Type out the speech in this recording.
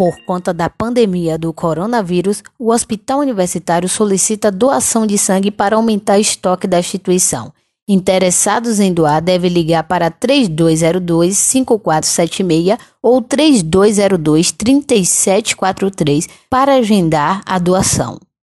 Por conta da pandemia do coronavírus, o Hospital Universitário solicita doação de sangue para aumentar o estoque da instituição. Interessados em doar devem ligar para 3202 5476 ou 3202 3743 para agendar a doação.